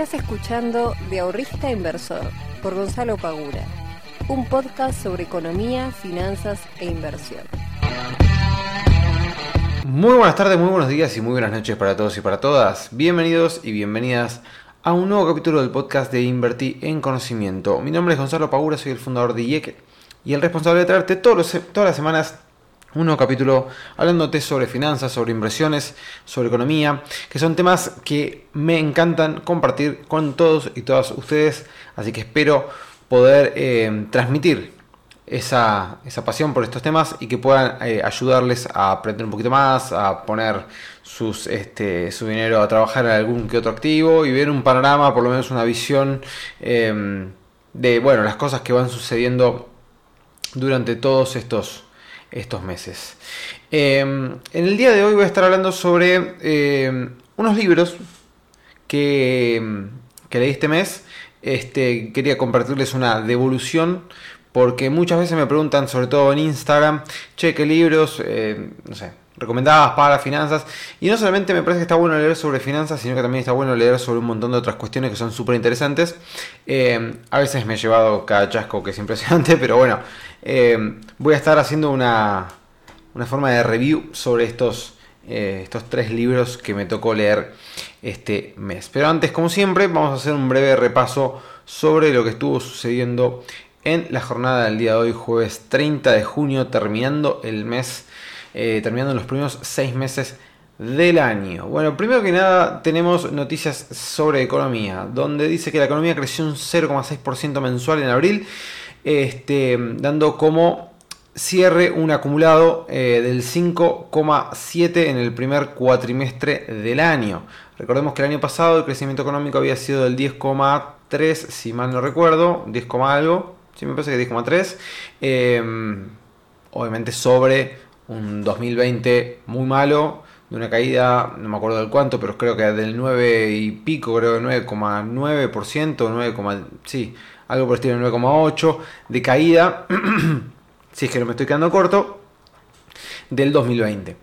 Estás escuchando De Ahorrista Inversor por Gonzalo Pagura, un podcast sobre economía, finanzas e inversión. Muy buenas tardes, muy buenos días y muy buenas noches para todos y para todas. Bienvenidos y bienvenidas a un nuevo capítulo del podcast de Invertir en Conocimiento. Mi nombre es Gonzalo Pagura, soy el fundador de IEC y el responsable de traerte todos todas las semanas un nuevo capítulo hablándote sobre finanzas, sobre inversiones, sobre economía, que son temas que me encantan compartir con todos y todas ustedes, así que espero poder eh, transmitir esa, pasión por estos temas y que puedan eh, ayudarles a aprender un poquito más, a poner sus, este, su dinero a trabajar en algún que otro activo y ver un panorama, por lo menos una visión eh, de bueno, las cosas que van sucediendo durante todos estos estos meses. Em, en el día de hoy voy a estar hablando sobre em, unos libros que, que, leí este mes. Este, quería compartirles una devolución porque muchas veces me preguntan, sobre todo en Instagram, che, qué libros, no sé, recomendadas para finanzas. Y no solamente me parece que está bueno leer sobre finanzas, sino que también está bueno leer sobre un montón de otras cuestiones que son súper interesantes. Em, a veces me he llevado cada chasco que es impresionante, pero bueno, eh, voy a estar haciendo una, forma de review sobre estos, eh, estos tres libros que me tocó leer este mes. Pero antes, como siempre, vamos a hacer un breve repaso sobre lo que estuvo sucediendo en la jornada del día de hoy, jueves 30 de junio, terminando el mes, eh, terminando los primeros seis meses del año. Bueno, primero que nada tenemos noticias sobre economía, donde dice que la economía creció un 0,6% mensual en abril este, dando como cierre un acumulado eh, del 5,7 en el primer cuatrimestre del año. Recordemos que el año pasado el crecimiento económico había sido del 10,3, si mal no recuerdo, 10, algo, si me parece que 10,3. Em, obviamente sobre un 2020 muy malo, de una caída, no me acuerdo del cuánto, pero creo que del 9 y pico, creo 9,9%, 9, sí, algo por el estilo 9,8 de caída, si es que no me estoy quedando corto, del 2020.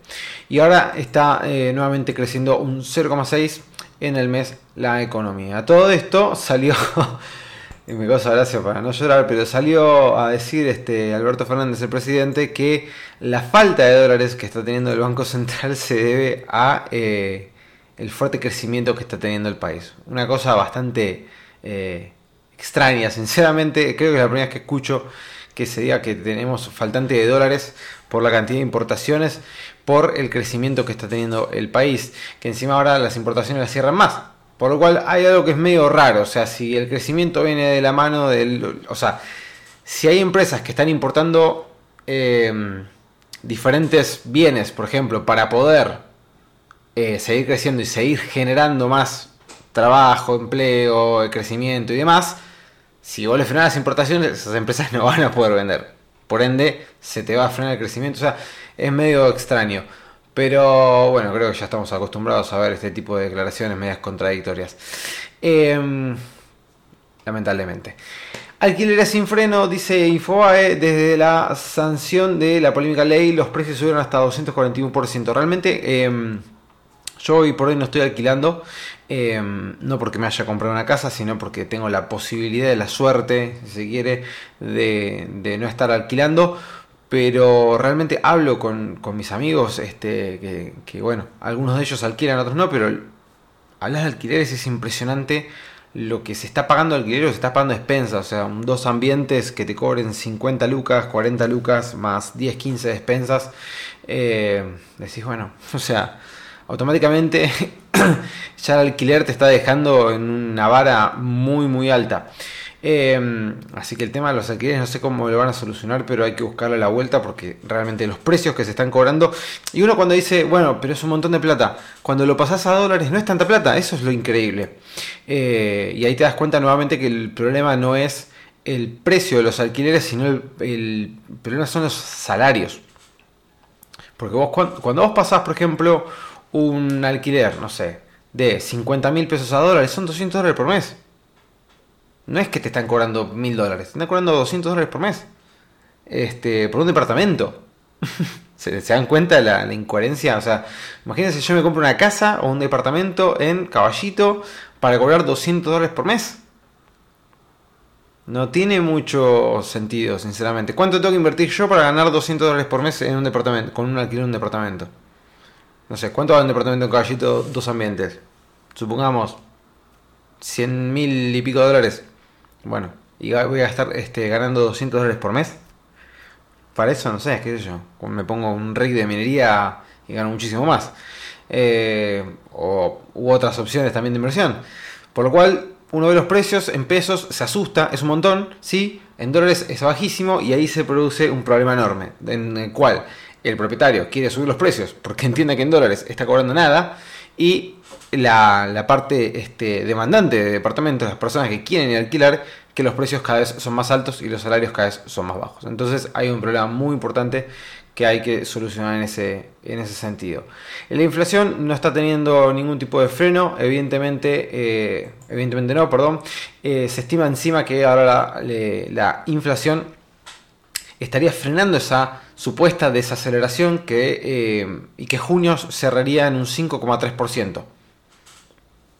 Y ahora está eh, nuevamente creciendo un 0,6 en el mes la economía. Todo esto salió, y me causa gracia para no llorar, pero salió a decir este Alberto Fernández, el presidente, que la falta de dólares que está teniendo el Banco Central se debe a eh, el fuerte crecimiento que está teniendo el país. Una cosa bastante eh, extraña, sinceramente, creo que es la primera vez que escucho que se diga que tenemos faltante de dólares por la cantidad de importaciones, por el crecimiento que está teniendo el país, que encima ahora las importaciones las cierran más. Por lo cual hay algo que es medio raro, o sea, si el crecimiento viene de la mano del... O sea, si hay empresas que están importando eh, diferentes bienes, por ejemplo, para poder eh, seguir creciendo y seguir generando más trabajo, empleo, crecimiento y demás, si vos le frenás las importaciones, esas empresas no van a poder vender. Por ende, se te va a frenar el crecimiento. O sea, es medio extraño. Pero bueno, creo que ya estamos acostumbrados a ver este tipo de declaraciones medias contradictorias. Em, lamentablemente. Alquileres sin freno, dice Infobae, desde la sanción de la polémica ley, los precios subieron hasta 241%. Realmente, em, yo hoy por hoy no estoy alquilando. Em, no porque me haya comprado una casa, sino porque tengo la posibilidad la suerte, si se quiere, de, no estar alquilando. Pero realmente hablo con, mis amigos, este, que, bueno, algunos de ellos alquilan, otros no, pero hablar de alquileres es impresionante lo que se está pagando alquiler o se está pagando despensa, o sea, dos ambientes que te cobren 50 lucas, 40 lucas, más 10, 15 despensas, eh, decís, bueno, o sea, automáticamente ya el alquiler te está dejando en una vara muy muy alta. Em, así que el tema de los alquileres no sé cómo lo van a solucionar, pero hay que buscarle la vuelta porque realmente los precios que se están cobrando. Y uno cuando dice, bueno, pero es un montón de plata, cuando lo pasas a dólares no es tanta plata, eso es lo increíble. Eh, y ahí te das cuenta nuevamente que el problema no es el precio de los alquileres, sino el, el problema son los salarios. Porque vos cuando vos pasás, por ejemplo, un alquiler, no sé, de 50 mil pesos a dólares, son 200 dólares por mes. No es que te están cobrando mil dólares, te están cobrando 200 dólares por mes. Este, por un departamento. ¿Se, dan cuenta de la, incoherencia? O sea, imagínense, yo me compro una casa o un departamento en Caballito para cobrar 200 dólares por mes. No tiene mucho sentido, sinceramente. ¿Cuánto tengo que invertir yo para ganar 200 dólares por mes en un departamento, con un alquiler de un departamento? No sé, ¿cuánto vale un departamento en Caballito dos ambientes? Supongamos 100 mil y pico dólares. Bueno, y voy a estar este, ganando 200 dólares por mes. Para eso, no sé, qué sé yo. Me pongo un rig de minería y gano muchísimo más. Eh, o, u otras opciones también de inversión. Por lo cual, uno ve los precios en pesos, se asusta, es un montón, sí, en dólares es bajísimo y ahí se produce un problema enorme, en el cual el propietario quiere subir los precios porque entiende que en dólares está cobrando nada y la, parte este, demandante de departamentos, las personas que quieren alquilar, que los precios cada vez son más altos y los salarios cada vez son más bajos. Entonces hay un problema muy importante que hay que solucionar en ese, en ese sentido. La inflación no está teniendo ningún tipo de freno, evidentemente, eh, evidentemente no, perdón. Eh, se estima encima que ahora la, inflación estaría frenando esa supuesta desaceleración que, eh, y que junio cerraría en un 5,3%.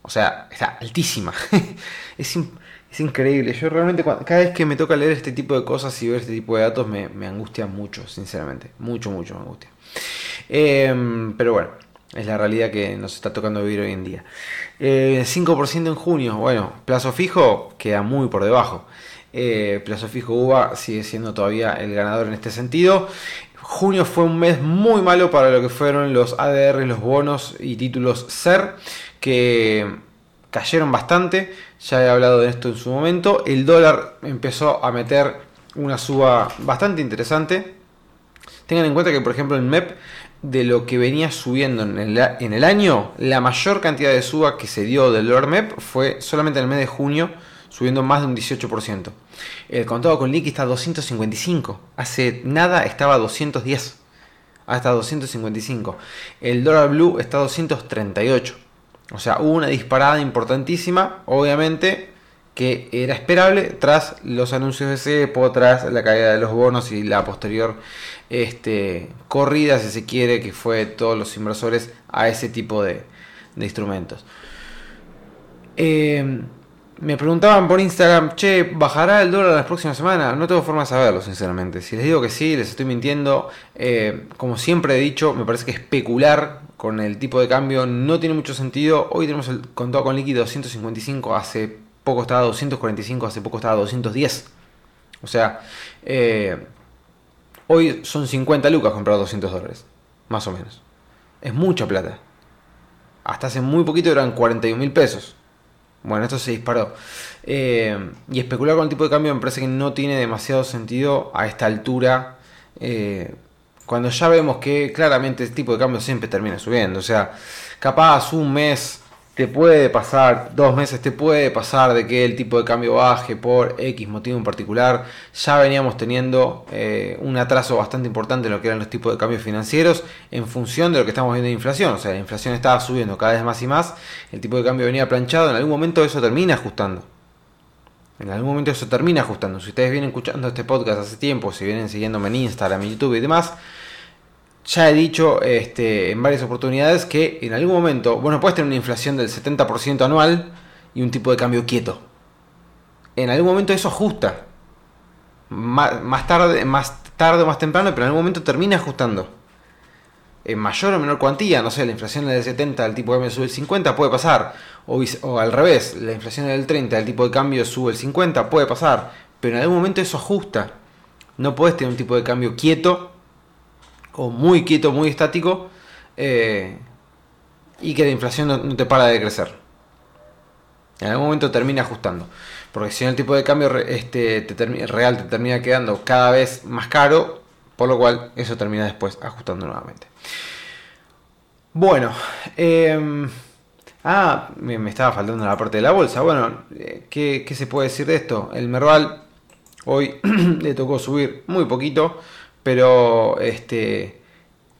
O sea, está altísima. es, es increíble. Yo realmente, cada vez que me toca leer este tipo de cosas y ver este tipo de datos, me, angustia mucho, sinceramente. Mucho, mucho me angustia. Em, pero bueno, es la realidad que nos está tocando vivir hoy en día. 5% eh, en junio, bueno, plazo fijo queda muy por debajo. Eh, plazo fijo UVA sigue siendo todavía el ganador en este sentido. Junio fue un mes muy malo para lo que fueron los ADR, los bonos y títulos SER, que cayeron bastante ya he hablado de esto en su momento. El dólar empezó a meter una suba bastante interesante. Tengan en cuenta que, por ejemplo, el MEP, de lo que venía subiendo en el, año, la mayor cantidad de suba que se dio del dólar MEP fue solamente en el mes de junio, subiendo más de un 18%. El contado con liqui está a 255. Hace nada estaba a 210. Hasta 255. El dólar blue está a 238. O sea, hubo una disparada importantísima, obviamente, que era esperable tras los anuncios de CEPO, tras la caída de los bonos y la posterior este, corrida, si se quiere, que fue todos los inversores a ese tipo de, instrumentos. Eh, me preguntaban por Instagram, che, ¿bajará el dólar la próxima semana? No tengo forma de saberlo, sinceramente. Si les digo que sí, les estoy mintiendo. Eh, como siempre he dicho, me parece que especular con el tipo de cambio no tiene mucho sentido. Hoy tenemos el contado con líquido 255, hace poco estaba 245, hace poco estaba 210. O sea, eh, hoy son 50 lucas comprar 200 dólares, más o menos. Es mucha plata. Hasta hace muy poquito eran 41 mil pesos. Bueno, esto se disparó. Eh, y especular con el tipo de cambio me parece que no tiene demasiado sentido a esta altura. Eh, cuando ya vemos que claramente este tipo de cambio siempre termina subiendo. O sea, capaz un mes te puede pasar, dos meses te puede pasar de que el tipo de cambio baje por X motivo en particular. Ya veníamos teniendo eh, un atraso bastante importante en lo que eran los tipos de cambios financieros en función de lo que estamos viendo de inflación. O sea, la inflación estaba subiendo cada vez más y más, el tipo de cambio venía planchado, en algún momento eso termina ajustando. En algún momento eso termina ajustando. Si ustedes vienen escuchando este podcast hace tiempo, si vienen siguiéndome en Instagram, en YouTube y demás, ya he dicho este, en varias oportunidades que en algún momento, bueno, puedes tener una inflación del 70% anual y un tipo de cambio quieto. En algún momento eso ajusta. Más, tarde, más tarde o más temprano, pero en algún momento termina ajustando. En mayor o menor cuantía, no sé, la inflación del 70, el tipo de cambio sube el 50, puede pasar. O, al revés, la inflación del 30, el tipo de cambio sube el 50, puede pasar. Pero en algún momento eso ajusta. No puedes tener un tipo de cambio quieto o muy quieto, muy estático, eh, y que la inflación no, te para de crecer. En algún momento termina ajustando. Porque si no el tipo de cambio este, real te termina quedando cada vez más caro, por lo cual eso termina después ajustando nuevamente. Bueno, em, ah, me, estaba faltando la parte de la bolsa. Bueno, eh, ¿qué, ¿qué, se puede decir de esto? El Merval hoy le tocó subir muy poquito. Pero, este,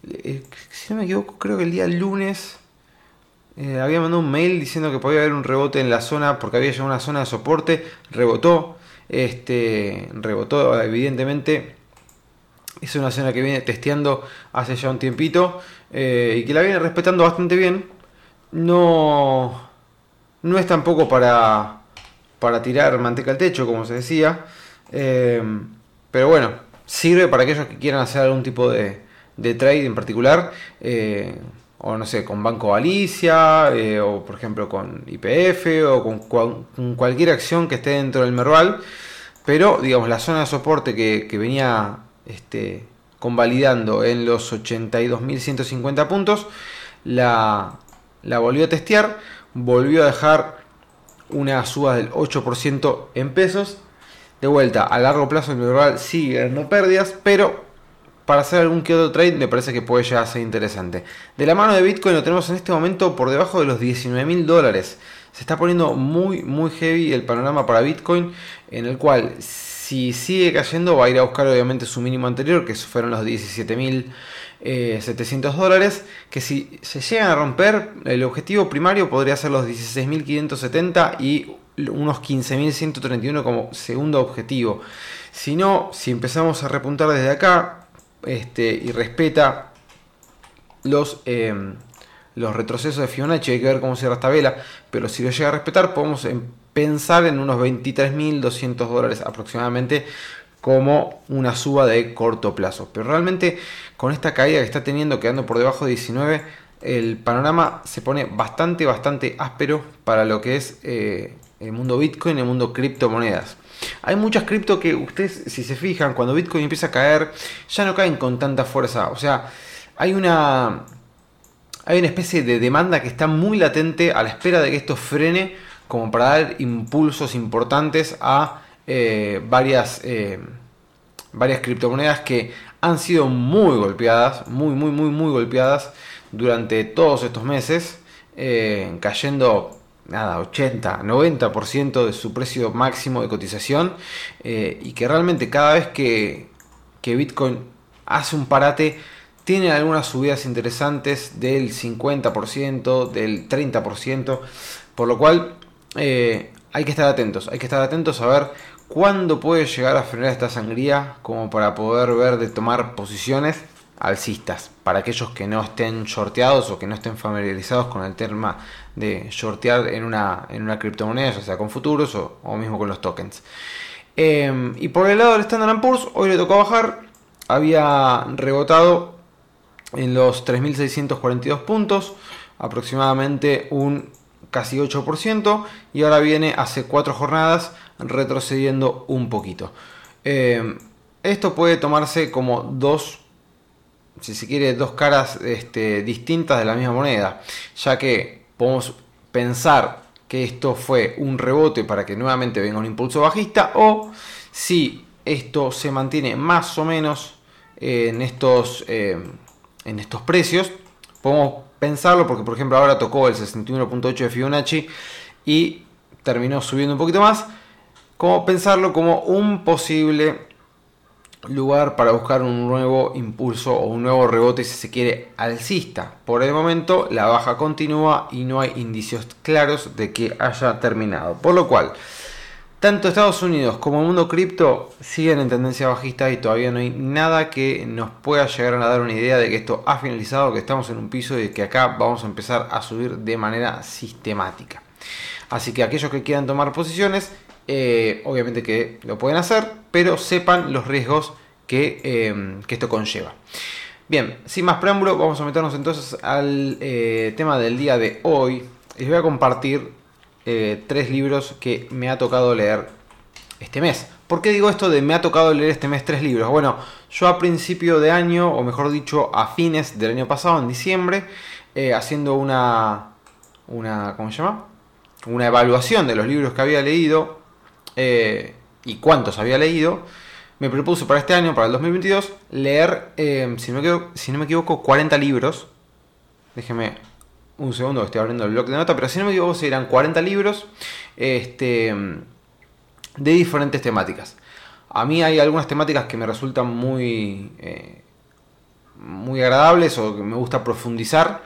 eh, si no me equivoco, creo que el día lunes eh, había mandado un mail diciendo que podía haber un rebote en la zona porque había llegado una zona de soporte, rebotó, este, rebotó evidentemente. Es una zona que viene testeando hace ya un tiempito eh, y que la viene respetando bastante bien. No, no es tampoco para, para tirar manteca al techo, como se decía. Pero bueno, sirve para aquellos que quieran hacer algún tipo de, de trade en particular. Eh, o no sé, con Banco Galicia, eh, o por ejemplo con IPF, o con, cualquier acción que esté dentro del Merval. Pero, digamos, la zona de soporte que, venía este, convalidando en los 82.150 puntos, la, la volvió a testear, volvió a dejar una suba del 8% en pesos. De vuelta, a largo plazo el Merval sigue dando pérdidas, pero para hacer algún que otro trade me parece que puede llegar a ser interesante. De la mano de Bitcoin lo tenemos en este momento por debajo de los 19 mil dólares. Se está poniendo muy, muy heavy el panorama para Bitcoin, en el cual si sigue cayendo va a ir a buscar obviamente su mínimo anterior, que fueron los 17.700 eh, dólares, que si se llegan a romper, el objetivo primario podría ser los 16.570 y unos 15.131 como segundo objetivo. Si no, si empezamos a repuntar desde acá este, y respeta los, eh, los retrocesos de Fibonacci, hay que ver cómo cierra esta vela, pero si lo llega a respetar podemos pensar en unos 23.200 dólares aproximadamente como una suba de corto plazo. Pero realmente con esta caída que está teniendo quedando por debajo de 19, el panorama se pone bastante, bastante áspero para lo que es eh, el mundo Bitcoin, el mundo criptomonedas. Hay muchas cripto que ustedes, si se fijan, cuando Bitcoin empieza a caer, ya no caen con tanta fuerza. O sea, hay una, hay una especie de demanda que está muy latente a la espera de que esto frene como para dar impulsos importantes a eh, varias, eh, varias criptomonedas que han sido muy golpeadas, muy, muy, muy, muy golpeadas durante todos estos meses, eh, cayendo nada, 80, 90% de su precio máximo de cotización y que realmente cada vez que, que Bitcoin hace un parate, tiene algunas subidas interesantes del 50%, del 30%, por lo cual eh, hay que estar atentos, hay que estar atentos a ver cuándo puede llegar a frenar esta sangría como para poder ver de tomar posiciones alcistas para aquellos que no estén shorteados o que no estén familiarizados con el tema de shortear en una, en una criptomoneda, ya sea con futuros o, mismo con los tokens. Em, y por el lado del Standard Poor's, hoy le tocó bajar, había rebotado en los 3.642 puntos, aproximadamente un casi 8% y ahora viene hace cuatro jornadas retrocediendo un poquito. Eh, esto puede tomarse como dos, si se quiere, dos caras este, distintas de la misma moneda, ya que podemos pensar que esto fue un rebote para que nuevamente venga un impulso bajista o si esto se mantiene más o menos en estos, eh, en estos precios, podemos pensarlo porque por ejemplo ahora tocó el 61.8 de Fibonacci y terminó subiendo un poquito más. Como pensarlo como un posible lugar para buscar un nuevo impulso o un nuevo rebote si se quiere alcista. Por el momento la baja continúa y no hay indicios claros de que haya terminado. Por lo cual tanto Estados Unidos como el mundo cripto siguen en tendencia bajista y todavía no hay nada que nos pueda llegar a dar una idea de que esto ha finalizado, que estamos en un piso y que acá vamos a empezar a subir de manera sistemática. Así que aquellos que quieran tomar posiciones, eh, obviamente que lo pueden hacer, pero sepan los riesgos que, eh, esto conlleva. Bien, sin más preámbulo, vamos a meternos entonces al eh, tema del día de hoy. Les voy a compartir tres libros que me ha tocado leer este mes. ¿Por qué digo esto de me ha tocado leer este mes tres libros? Bueno, yo a principio de año, o mejor dicho, a fines del año pasado, en diciembre, haciendo una, una, ¿cómo se llama? Una evaluación de los libros que había leído eh, y cuántos había leído, me propuse para este año, para el 2022, leer, si, no me si no me equivoco, 40 libros. Déjeme un segundo estoy abriendo el blog de nota, pero si no me equivoco serán 40 libros este, de diferentes temáticas. A mí hay algunas temáticas que me resultan muy, eh, muy agradables o que me gusta profundizar,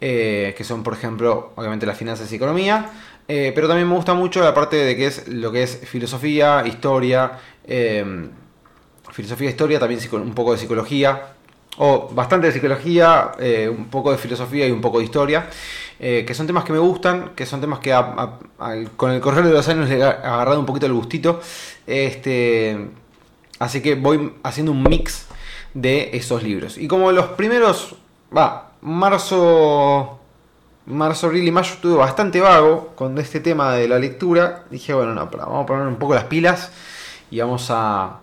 eh, que son por ejemplo obviamente las finanzas y economía, eh, pero también me gusta mucho la parte de que es lo que es filosofía, historia, filosofía, historia, también un poco de psicología, o bastante de psicología, eh, un poco de filosofía y un poco de historia, eh, que son temas que me gustan, que son temas que con el correr de los años le he agarrado un poquito el gustito. Este, así que voy haciendo un mix de esos libros. Y como los primeros, va, marzo, marzo, abril y mayo estuve bastante vago con este tema de la lectura, dije, bueno, no, vamos a poner un poco las pilas y vamos a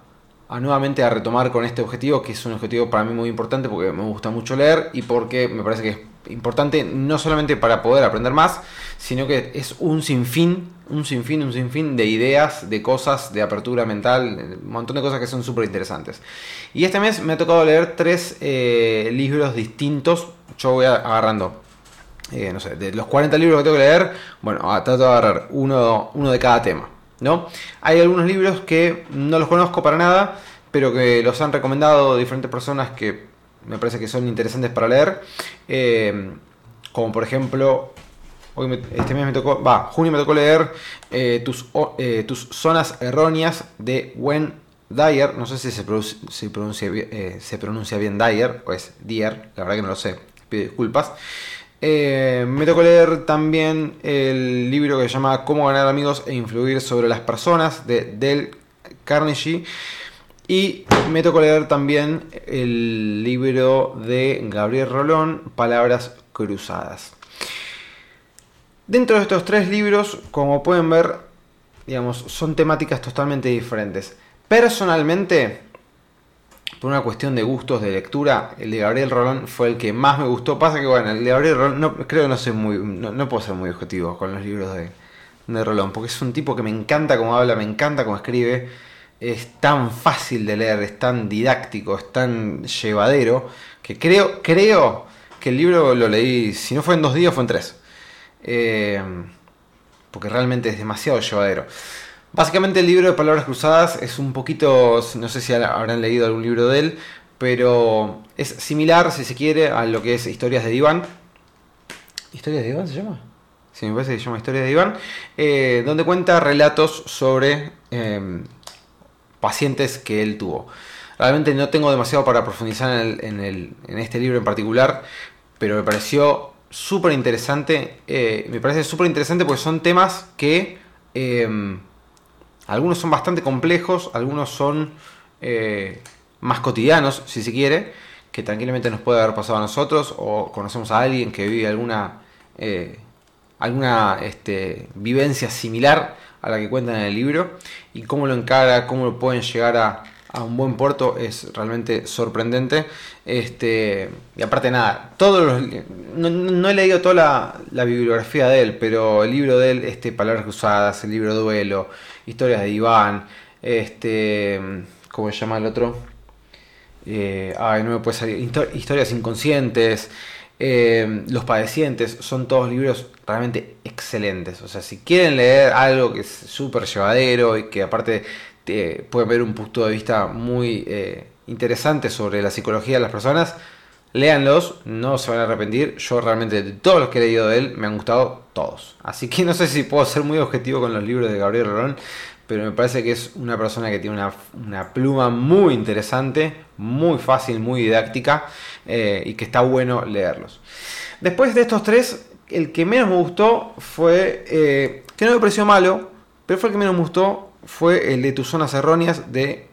nuevamente a retomar con este objetivo, que es un objetivo para mí muy importante porque me gusta mucho leer y porque me parece que es importante no solamente para poder aprender más, sino que es un sinfín, un sinfín, un sinfín de ideas, de cosas, de apertura mental, un montón de cosas que son súper interesantes. Y este mes me ha tocado leer tres eh, libros distintos, yo voy agarrando eh, no sé, de los 40 libros que tengo que leer, bueno, trato de agarrar uno, uno de cada tema. ¿no? Hay algunos libros que no los conozco para nada, pero que los han recomendado diferentes personas que me parece que son interesantes para leer. Eh, como por ejemplo, hoy este mes me tocó, va, junio me tocó leer eh, tus, tus zonas erróneas de Wen Dyer. No sé si se pronuncia, se pronuncia, se pronuncia bien Dyer o es Dyer, la verdad que no lo sé, pido disculpas. Eh, me tocó leer también el libro que se llama Cómo ganar amigos e influir sobre las personas de Del Carnegie. Y me tocó leer también el libro de Gabriel Rolón, Palabras Cruzadas. Dentro de estos tres libros, como pueden ver, digamos, son temáticas totalmente diferentes. Personalmente, por una cuestión de gustos de lectura, el de Gabriel Rolón fue el que más me gustó. Pasa que, bueno, el de Gabriel Rolón, no, creo que no soy muy, no, puedo ser muy objetivo con los libros de, Rolón, porque es un tipo que me encanta cómo habla, me encanta cómo escribe, es tan fácil de leer, es tan didáctico, es tan llevadero, que creo, creo que el libro lo leí, si no fue en dos días, fue en tres. Eh, porque realmente es demasiado llevadero. Básicamente el libro de Palabras Cruzadas es un poquito, no sé si habrán leído algún libro de él, pero es similar, si se quiere, a lo que es Historias de Iván. ¿Historias de Iván se llama? Sí, me parece que se llama Historias de Iván, eh, donde cuenta relatos sobre em, pacientes que él tuvo. Realmente no tengo demasiado para profundizar en, en este libro en particular, pero me pareció súper interesante. Eh, me parece súper interesante porque son temas que em, algunos son bastante complejos, algunos son eh, más cotidianos, si se quiere, que tranquilamente nos puede haber pasado a nosotros o conocemos a alguien que vive alguna, eh, alguna este, vivencia similar a la que cuentan en el libro y cómo lo encara, cómo lo pueden llegar a, un buen puerto es realmente sorprendente. Este, y aparte nada, todos no, he leído toda la, la, bibliografía de él, pero el libro de él, este, Palabras Cruzadas, el libro Duelo, historias de Iván, este, ¿cómo se llama el otro? Eh, ay, no me puede salir, historias inconscientes, eh, Los padecientes, son todos libros realmente excelentes. O sea, si quieren leer algo que es súper llevadero y que aparte te puede ver un punto de vista muy eh, interesante sobre la psicología de las personas, Léanlos, no se van a arrepentir. Yo realmente de todos los que he leído de él me han gustado todos. Así que no sé si puedo ser muy objetivo con los libros de Gabriel Rolón, pero me parece que es una persona que tiene una, pluma muy interesante, muy fácil, muy didáctica eh, y que está bueno leerlos. Después de estos tres, el que menos me gustó fue, eh, que no me pareció malo, pero fue el que menos me gustó, fue el de Tus Zonas Erróneas de,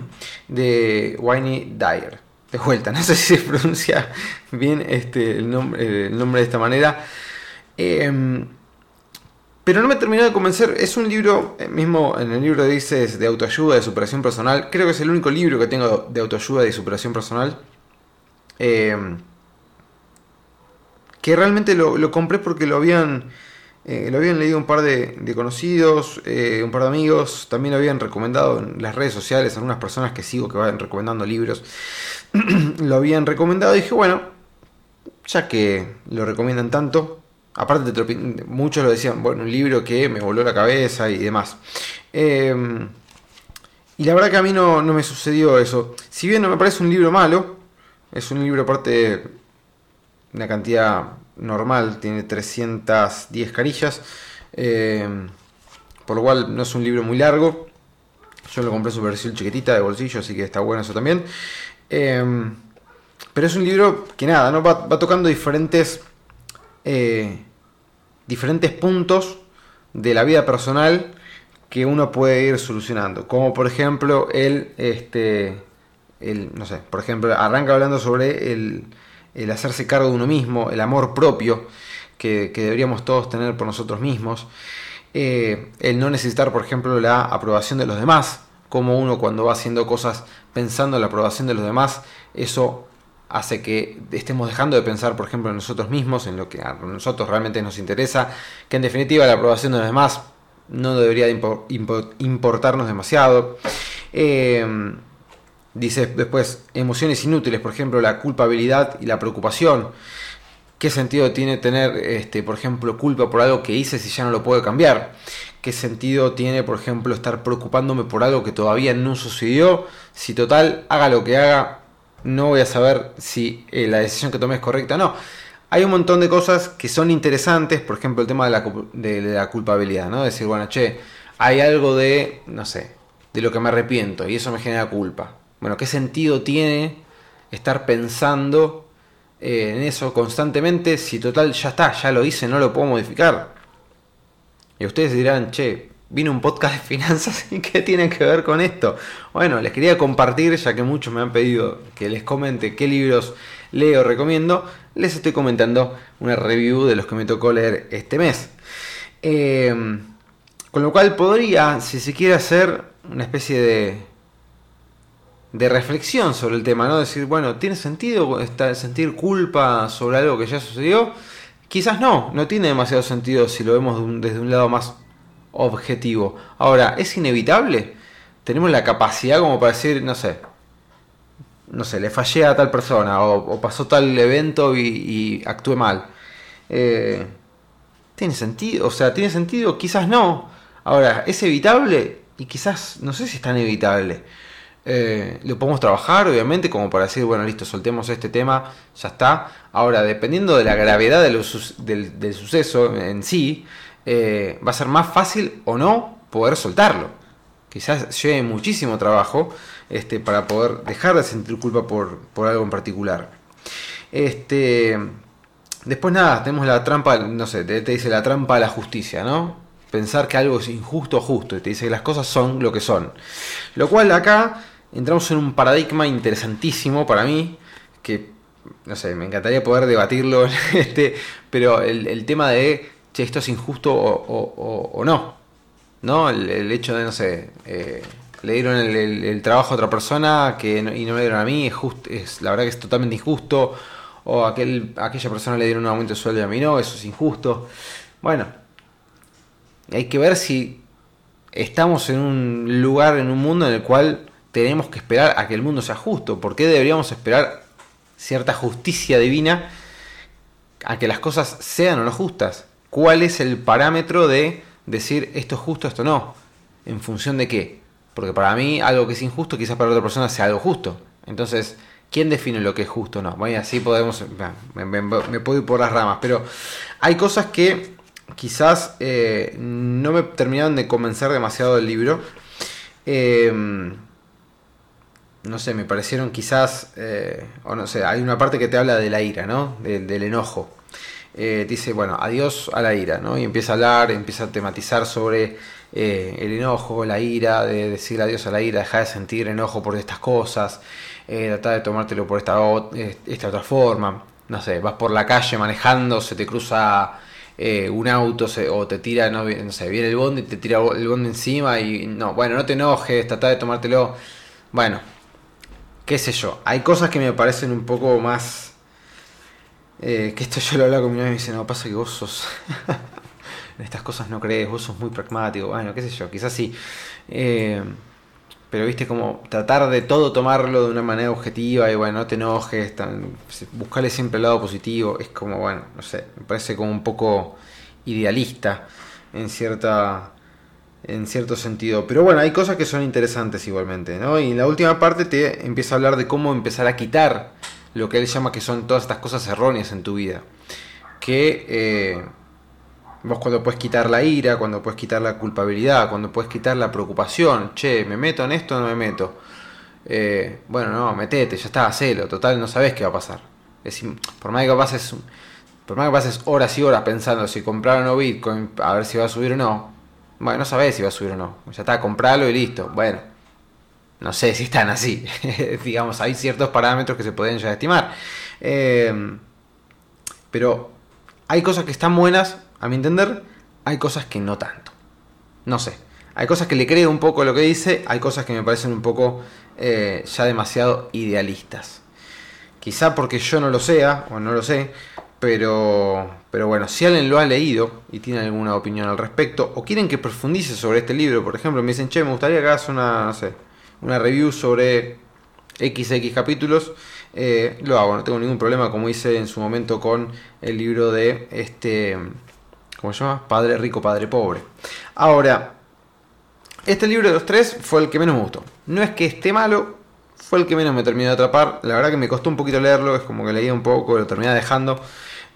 de Winnie Dyer de vuelta, no sé si se pronuncia bien este, el, nombre, el nombre de esta manera. Em, pero no me terminó de convencer. Es un libro, eh, mismo en el libro dices de autoayuda, de superación personal. Creo que es el único libro que tengo de autoayuda y superación personal. Em, que realmente lo, lo, compré porque lo habían eh, lo habían leído un par de, conocidos, eh, un par de amigos, también lo habían recomendado en las redes sociales, algunas personas que sigo que van recomendando libros, lo habían recomendado y dije, bueno, ya que lo recomiendan tanto, aparte de muchos lo decían, bueno, un libro que me voló la cabeza y demás. Em, y la verdad que a mí no, no me sucedió eso. Si bien no me parece un libro malo, es un libro aparte una cantidad normal, tiene 310 carillas, eh, por lo cual no es un libro muy largo. Yo lo compré su versión chiquitita de bolsillo, así que está bueno eso también. Eh, pero es un libro que nada, ¿no? va, tocando diferentes, eh, diferentes puntos de la vida personal que uno puede ir solucionando. Como por ejemplo el, este, el no sé, por ejemplo, arranca hablando sobre el, el hacerse cargo de uno mismo, el amor propio que, deberíamos todos tener por nosotros mismos, eh, el no necesitar, por ejemplo, la aprobación de los demás, como uno cuando va haciendo cosas pensando en la aprobación de los demás, eso hace que estemos dejando de pensar, por ejemplo, en nosotros mismos, en lo que a nosotros realmente nos interesa, que en definitiva la aprobación de los demás no debería importarnos demasiado. Eh, dice después, emociones inútiles, por ejemplo, la culpabilidad y la preocupación. ¿Qué sentido tiene tener, este, por ejemplo, culpa por algo que hice si ya no lo puedo cambiar? ¿Qué sentido tiene, por ejemplo, estar preocupándome por algo que todavía no sucedió? Si total, haga lo que haga, no voy a saber si eh, la decisión que tomé es correcta o no. Hay un montón de cosas que son interesantes, por ejemplo, el tema de la, culpabilidad, ¿no? Decir, bueno, che, hay algo de, no sé, de lo que me arrepiento y eso me genera culpa. Bueno, ¿qué sentido tiene estar pensando eh, en eso constantemente si total ya está, ya lo hice, no lo puedo modificar? Y ustedes dirán, che, vino un podcast de finanzas y qué tiene que ver con esto. Bueno, les quería compartir, ya que muchos me han pedido que les comente qué libros leo o recomiendo, les estoy comentando una review de los que me tocó leer este mes. Eh, con lo cual podría, si se quiere hacer una especie de de reflexión sobre el tema, ¿no? Decir, bueno, ¿tiene sentido sentir culpa sobre algo que ya sucedió? Quizás no, no tiene demasiado sentido si lo vemos desde un lado más objetivo. Ahora, ¿es inevitable? Tenemos la capacidad como para decir, no sé, no sé, le fallé a tal persona o, pasó tal evento y, actué mal. Eh, ¿Tiene sentido? O sea, ¿tiene sentido? Quizás no. Ahora, ¿es evitable? Y quizás, no sé si es tan evitable. Eh, lo podemos trabajar, obviamente, como para decir, bueno, listo, soltemos este tema, ya está. Ahora, dependiendo de la gravedad del, suceso en sí, eh, va a ser más fácil o no poder soltarlo. Quizás lleve muchísimo trabajo este, para poder dejar de sentir culpa por, algo en particular. Este, después nada, tenemos la trampa, no sé, te, te dice la trampa de la justicia, ¿no? Pensar que algo es injusto o justo, y te dice que las cosas son lo que son. Lo cual acá entramos en un paradigma interesantísimo para mí, que, no sé, me encantaría poder debatirlo, este, pero el, tema de, che, esto es injusto o, no, ¿no? El, hecho de, no sé, eh, le dieron el, trabajo a otra persona que y no me dieron a mí, es, es la verdad que es totalmente injusto, o aquel, aquella persona le dieron un aumento de sueldo y a mí no, eso es injusto. Bueno, hay que ver si estamos en un lugar, en un mundo en el cual tenemos que esperar a que el mundo sea justo? ¿Por qué deberíamos esperar cierta justicia divina a que las cosas sean o no justas? ¿Cuál es el parámetro de decir esto es justo, esto no? ¿En función de qué? Porque para mí algo que es injusto quizás para otra persona sea algo justo. Entonces, ¿quién define lo que es justo o no? Bueno, así podemos, me, puedo ir por las ramas, pero hay cosas que quizás eh, no me terminaron de convencer demasiado del libro. Eh, no sé, me parecieron quizás, eh, o no sé, hay una parte que te habla de la ira, ¿no? del enojo. Eh, dice, bueno, adiós a la ira, ¿no? Y empieza a hablar, empieza a tematizar sobre eh, el enojo, la ira, de decir adiós a la ira, dejar de sentir enojo por estas cosas, tratar de tomártelo por esta, esta otra forma. No sé, vas por la calle manejando, se te cruza un auto o te tira, no, no sé, viene el bondi, te tira el bondi encima y no, bueno, no te enojes, trata de tomártelo. Bueno, qué sé yo, hay cosas que me parecen un poco más... Eh, que esto yo lo hablo con mi novia y me dice, no, pasa que vos sos... en estas cosas no crees, vos sos muy pragmático, bueno, qué sé yo, quizás sí. Eh, pero viste como tratar de todo tomarlo de una manera objetiva y bueno, no te enojes, buscarle siempre el lado positivo, es como, bueno, no sé, me parece como un poco idealista en cierta en cierto sentido. Pero bueno, hay cosas que son interesantes igualmente, ¿no? Y en la última parte te empieza a hablar de cómo empezar a quitar lo que él llama que son todas estas cosas erróneas en tu vida. Que eh, vos cuando puedes quitar la ira, cuando puedes quitar la culpabilidad, cuando puedes quitar la preocupación, che, ¿me meto en esto o no me meto? eh, bueno, no, metete, ya está, hacelo, total, no sabes qué va a pasar. Por más que pases, por más que pases horas y horas pensando si comprar o no Bitcoin, a ver si va a subir o no, bueno, no sabes si va a subir o no. Ya está, compralo y listo. Bueno, no sé si están así. Digamos, hay ciertos parámetros que se pueden ya estimar. Eh, pero hay cosas que están buenas, a mi entender, hay cosas que no tanto. No sé. Hay cosas que le creo un poco lo que dice, hay cosas que me parecen un poco eh, ya demasiado idealistas. Quizá porque yo no lo sea, o no lo sé, pero, pero bueno, si alguien lo ha leído y tiene alguna opinión al respecto, o quieren que profundice sobre este libro, por ejemplo, me dicen, che, me gustaría que hagas una, no sé, una review sobre XX capítulos, eh, lo hago, no tengo ningún problema, como hice en su momento con el libro de este, ¿cómo se llama? Padre rico, padre pobre. Ahora, este libro de los tres fue el que menos me gustó. No es que esté malo, fue el que menos me terminó de atrapar. La verdad que me costó un poquito leerlo, es como que leía un poco, lo terminé dejando.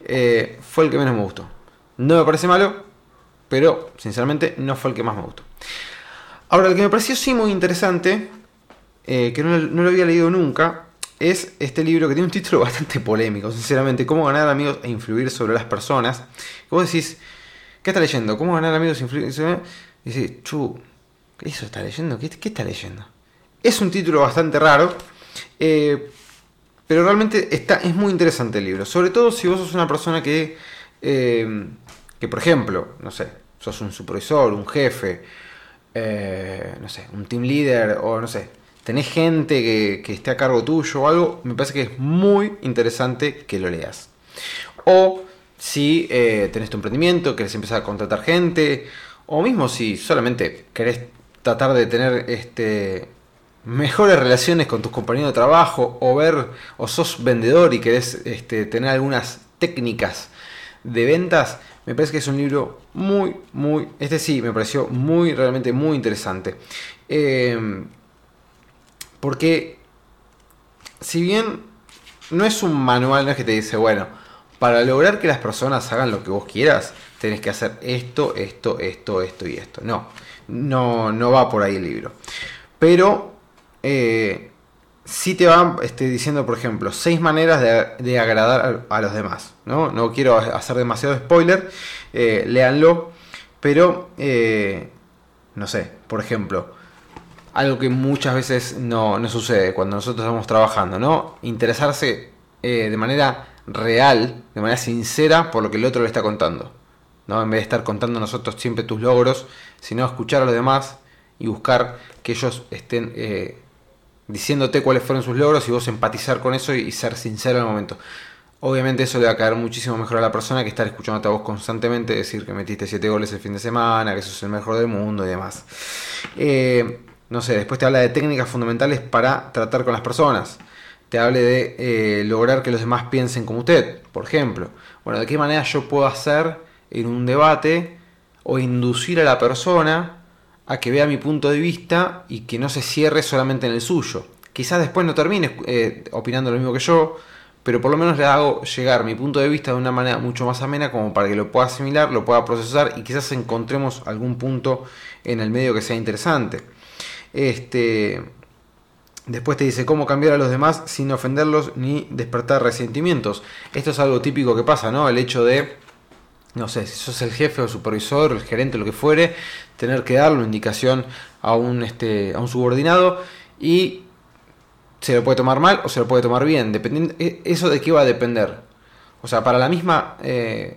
Eh, fue el que menos me gustó. No me parece malo, pero sinceramente no fue el que más me gustó. Ahora, el que me pareció sí muy interesante, eh, que no, lo había leído nunca, es este libro que tiene un título bastante polémico, sinceramente, Cómo ganar amigos e influir sobre las personas. Vos decís, ¿qué está leyendo? ¿Cómo ganar amigos e influir sobre... Y decís, chu, ¿eso está leyendo? ¿Qué, está leyendo? Es un título bastante raro, eh, pero realmente está, es muy interesante el libro. Sobre todo si vos sos una persona que, eh, que por ejemplo, no sé, sos un supervisor, un jefe, eh, no sé, un team leader o no sé, tenés gente que, esté a cargo tuyo o algo, me parece que es muy interesante que lo leas. O si eh, tenés tu emprendimiento, querés empezar a contratar gente, o mismo si solamente querés tratar de tener este, mejores relaciones con tus compañeros de trabajo o ver o sos vendedor y querés este, tener algunas técnicas de ventas, me parece que es un libro muy, muy, este sí, me pareció muy, realmente muy interesante. Em, porque si bien no es un manual, no es que te dice, bueno, para lograr que las personas hagan lo que vos quieras, tenés que hacer esto, esto, esto, esto y esto. No, no, no va por ahí el libro. Pero eh, si te van este, diciendo, por ejemplo, seis maneras de, agradar a, los demás. ¿no? no quiero hacer demasiado spoiler, eh, léanlo, pero eh, no sé, por ejemplo, algo que muchas veces no, sucede cuando nosotros estamos trabajando, ¿no? Interesarse de manera real, de manera sincera por lo que el otro le está contando. ¿no? En vez de estar contando nosotros siempre tus logros, sino escuchar a los demás y buscar que ellos estén diciéndote cuáles fueron sus logros y vos empatizar con eso y, ser sincero el momento. Obviamente eso le va a caer muchísimo mejor a la persona que estar escuchándote a vos constantemente decir que metiste 7 goles el fin de semana, que sos el mejor del mundo y demás. Eh, no sé, después te habla de técnicas fundamentales para tratar con las personas. Te hable de eh, lograr que los demás piensen como usted, por ejemplo. Bueno, de qué manera yo puedo hacer en un debate o inducir a la persona a que vea mi punto de vista y que no se cierre solamente en el suyo. Quizás después no termine eh, opinando lo mismo que yo, pero por lo menos le hago llegar mi punto de vista de una manera mucho más amena como para que lo pueda asimilar, lo pueda procesar y quizás encontremos algún punto en el medio que sea interesante. Este, después te dice cómo cambiar a los demás sin ofenderlos ni despertar resentimientos. Esto es algo típico que pasa, ¿no? El hecho de no sé, si sos el jefe o supervisor, el gerente, lo que fuere, tener que darle una indicación a un, este, a un subordinado y se lo puede tomar mal o se lo puede tomar bien. Dependiendo, e, ¿Eso de qué va a depender? O sea, para la misma, eh,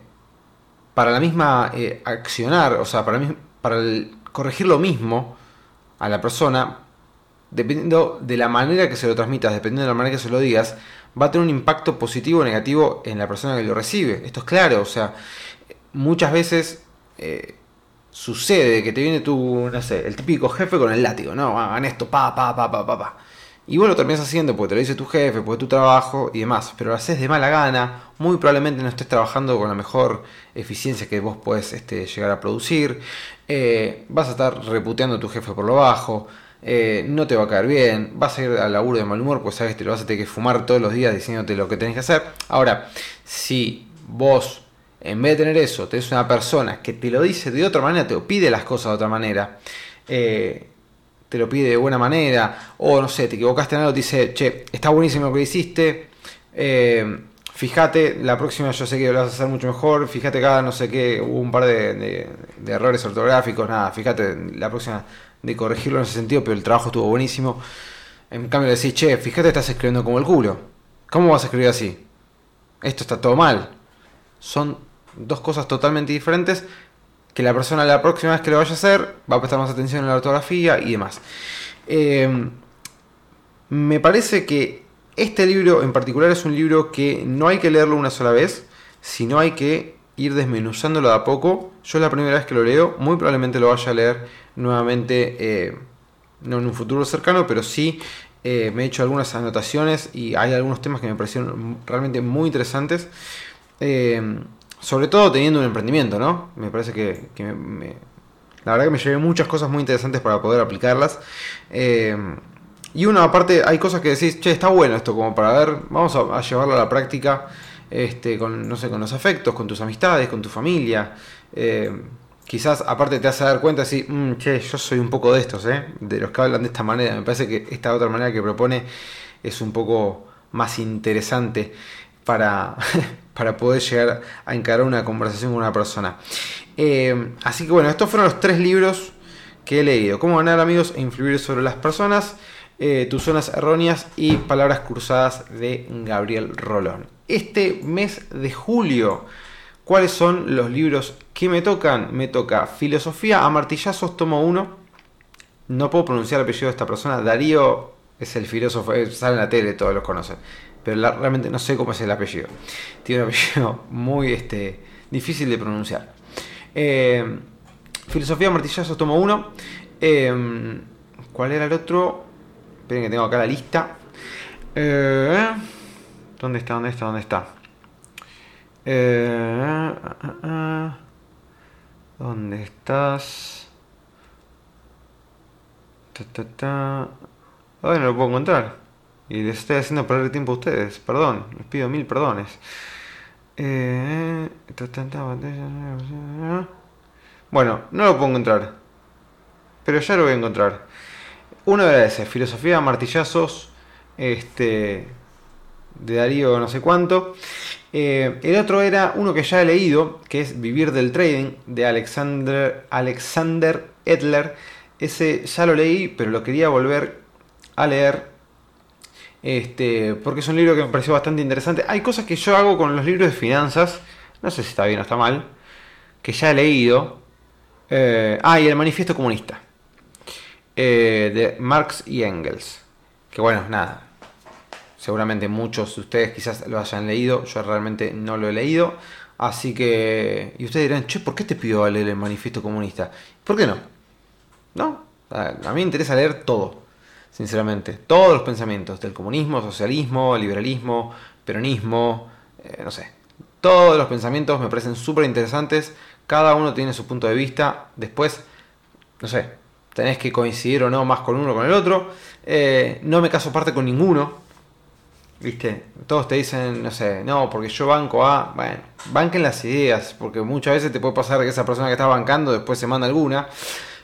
para la misma eh, accionar, o sea, para, para corregir lo mismo a la persona, dependiendo de la manera que se lo transmitas, dependiendo de la manera que se lo digas, va a tener un impacto positivo o negativo en la persona que lo recibe. Esto es claro, o sea, muchas veces eh, sucede que te viene tu, no sé, el típico jefe con el látigo, no, hagan esto, pa, pa, pa, pa, pa, pa. Y vos lo terminas haciendo porque te lo dice tu jefe, porque tu trabajo y demás, pero lo haces de mala gana, muy probablemente no estés trabajando con la mejor eficiencia que vos puedes este, llegar a producir, eh, vas a estar reputeando a tu jefe por lo bajo, eh, no te va a caer bien, vas a ir al laburo de mal humor, pues sabes te lo vas a tener que fumar todos los días diciéndote lo que tenés que hacer. Ahora, si vos en vez de tener eso, tenés una persona que te lo dice de otra manera, te pide las cosas de otra manera, eh, te lo pide de buena manera, o no sé, te equivocaste en algo, te dice, che, está buenísimo lo que hiciste, eh, fíjate, la próxima yo sé que lo vas a hacer mucho mejor, fíjate acá, no sé qué, hubo un par de, errores ortográficos, nada, fíjate, la próxima de corregirlo en ese sentido, pero el trabajo estuvo buenísimo. En cambio le decís, che, fíjate, estás escribiendo como el culo. ¿Cómo vas a escribir así? Esto está todo mal. Son dos cosas totalmente diferentes que la persona la próxima vez que lo vaya a hacer va a prestar más atención en la ortografía y demás. Eh, me parece que este libro en particular es un libro que no hay que leerlo una sola vez, sino hay que ir desmenuzándolo de a poco. Yo es la primera vez que lo leo, muy probablemente lo vaya a leer nuevamente, eh, no en un futuro cercano, pero sí eh, me he hecho algunas anotaciones y hay algunos temas que me parecieron realmente muy interesantes. Sobre todo teniendo un emprendimiento, ¿no? Me parece que, la verdad que me llevé muchas cosas muy interesantes para poder aplicarlas. Y uno, aparte, hay cosas que decís, che, está bueno esto como para ver, vamos a, llevarlo a la práctica este, con, no sé, con los afectos, con tus amistades, con tu familia. Eh, quizás aparte te hace dar cuenta, así, mm, che, yo soy un poco de estos, ¿eh? de los que hablan de esta manera. Me parece que esta otra manera que propone es un poco más interesante para, para poder llegar a encarar una conversación con una persona. Eh, así que bueno, estos fueron los tres libros que he leído. Cómo ganar amigos e influir sobre las personas. Eh, tus zonas erróneas y palabras cruzadas de Gabriel Rolón. Este mes de julio, ¿cuáles son los libros que me tocan? Me toca Filosofía a martillazos, tomo 1. No puedo pronunciar el apellido de esta persona. Darío es el filósofo, eh, sale en la tele, todos los conocen. Pero realmente no sé cómo es el apellido. Tiene un apellido muy este, difícil de pronunciar. Eh, filosofía martillazos, tomo 1. ¿Cuál era el otro? Esperen que tengo acá la lista. Eh, ¿Dónde está? ¿Dónde está? ¿Dónde está? Eh, ¿Dónde estás? Ta, no lo puedo encontrar. Y les estoy haciendo perder tiempo a ustedes. Perdón, les pido mil perdones. Eh, bueno, no lo puedo encontrar. Pero ya lo voy a encontrar. Uno era ese, Filosofía Martillazos, este, de Darío no sé cuánto. Eh, el otro era uno que ya he leído, que es Vivir del Trading, de Alexander, Alexander Edler. Ese ya lo leí, pero lo quería volver a leer. Este, porque es un libro que me pareció bastante interesante. Hay cosas que yo hago con los libros de finanzas, no sé si está bien o está mal, que ya he leído. Eh, ah, y el Manifiesto Comunista. Eh, de Marx y Engels. Que bueno, nada. Seguramente muchos de ustedes quizás lo hayan leído. Yo realmente no lo he leído. Así que. Y ustedes dirán, che, ¿por qué te pido a leer el manifiesto comunista? ¿Por qué no? ¿No? A mí me interesa leer todo. Sinceramente. Todos los pensamientos. Del comunismo, socialismo, liberalismo, peronismo. Eh, no sé. Todos los pensamientos me parecen súper interesantes. Cada uno tiene su punto de vista. Después, no sé, tenés que coincidir o no más con uno o con el otro. Eh, no me caso parte con ninguno. ¿Viste? Todos te dicen, no sé, no, porque yo banco a. Bueno, banquen las ideas, porque muchas veces te puede pasar que esa persona que está bancando después se manda alguna.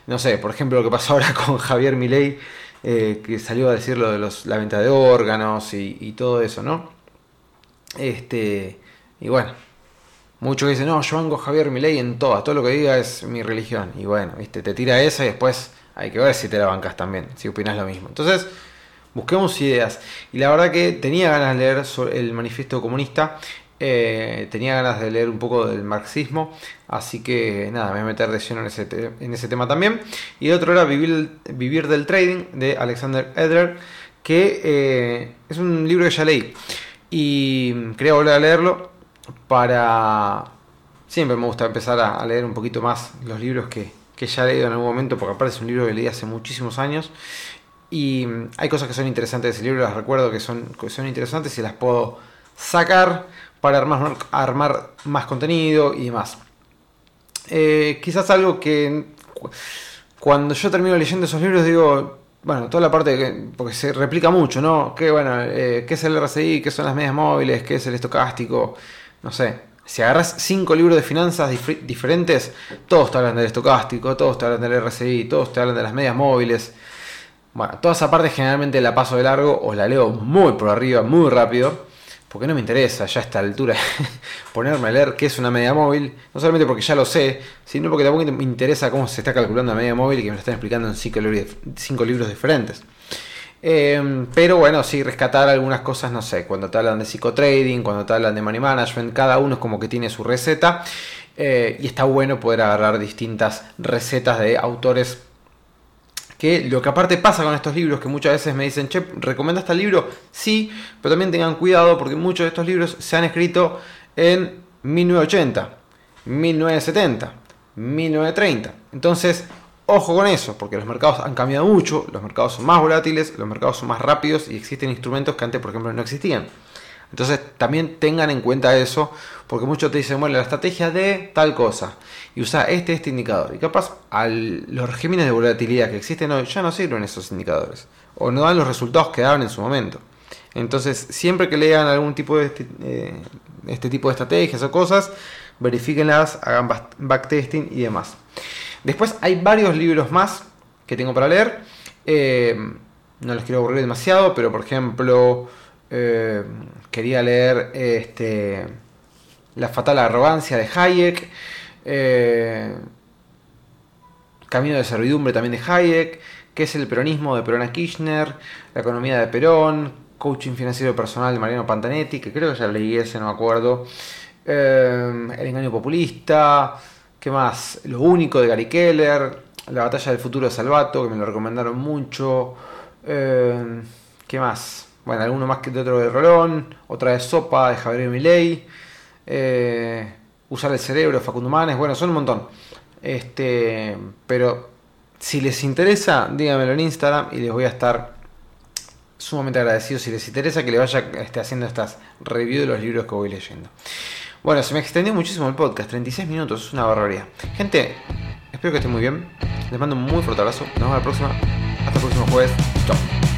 No sé, por ejemplo, lo que pasó ahora con Javier Milei, eh, que salió a decir lo de los, la venta de órganos y, todo eso, ¿no? Este, y bueno, muchos dicen, no, yo banco Javier Milei en todas, todo lo que diga es mi religión. Y bueno, ¿viste? te tira esa y después hay que ver si te la bancas también, si opinas lo mismo. Entonces, busquemos ideas. Y la verdad que tenía ganas de leer el manifiesto comunista, eh, tenía ganas de leer un poco del marxismo, así que nada, me voy a meter de lleno en ese, tema también. Y el otro era Vivir, del Trading de Alexander Edler, que eh, es un libro que ya leí y quería volver a leerlo para... Siempre me gusta empezar a leer un poquito más los libros que, que ya he leído en algún momento, porque aparte es un libro que leí hace muchísimos años. Y mm, hay cosas que son interesantes de ese libro, las recuerdo que son, son interesantes y las puedo sacar para armar, más contenido y demás. Eh, quizás algo que cuando yo termino leyendo esos libros digo, bueno, toda la parte que, porque se replica mucho, ¿no? Que bueno, eh, ¿qué es el RCI? ¿Qué son las medias móviles? ¿Qué es el estocástico? No sé, si agarras cinco libros de finanzas diferentes, todos te hablan del estocástico, todos te hablan del RSI, todos te hablan de las medias móviles. Bueno, toda esa parte generalmente la paso de largo o la leo muy por arriba, muy rápido, porque no me interesa ya a esta altura ponerme a leer qué es una media móvil, no solamente porque ya lo sé, sino porque tampoco me interesa cómo se está calculando la media móvil y que me lo están explicando en cinco, libros diferentes. Em, pero bueno, sí, rescatar algunas cosas, no sé, cuando te hablan de psicotrading, cuando te hablan de money management, cada uno es como que tiene su receta. Eh, y está bueno poder agarrar distintas recetas de autores que lo que aparte pasa con estos libros, que muchas veces me dicen, che, ¿recomiendas este libro? Sí, pero también tengan cuidado porque muchos de estos libros se han escrito en 1980, 1970, 1930. Entonces, Ojo con eso, porque los mercados han cambiado mucho, los mercados son más volátiles, los mercados son más rápidos y existen instrumentos que antes, por ejemplo, no existían. Entonces, también tengan en cuenta eso, porque muchos te dicen, bueno, la estrategia de tal cosa, y usa este, este indicador. Y capaz, los regímenes de volatilidad que existen hoy ya no sirven esos indicadores, o no dan los resultados que daban en su momento. Entonces, siempre que lean algún tipo de este, eh, este tipo de estrategias o cosas, verifíquenlas, hagan backtesting y demás. Después hay varios libros más que tengo para leer. Eh, no les quiero aburrir demasiado, pero por ejemplo, eh, quería leer este, La fatal arrogancia de Hayek. Eh, Camino de servidumbre también de Hayek. ¿Qué es el peronismo de Perón a Kirchner? La economía de Perón. Coaching financiero personal de Mariano Pantanetti, que creo que ya leí ese, no me acuerdo. el engaño populista. ¿Qué más? Lo único de Gary Keller, La batalla del futuro de Salvato, que me lo recomendaron mucho. Eh, ¿Qué más? Bueno, alguno más que de otro de Rolón, otra de Sopa de Javier Milei. Eh, usar el cerebro, Facundo Manes, bueno, son un montón. Este, pero si les interesa, díganmelo en Instagram y les voy a estar sumamente agradecido si les interesa que le vaya este, haciendo estas reviews de los libros que voy leyendo. Bueno, se me extendió muchísimo el podcast, 36 minutos, es una barbaridad. Gente, espero que estén muy bien. Les mando un muy fuerte abrazo. Nos vemos la próxima. Hasta el próximo jueves. Chao.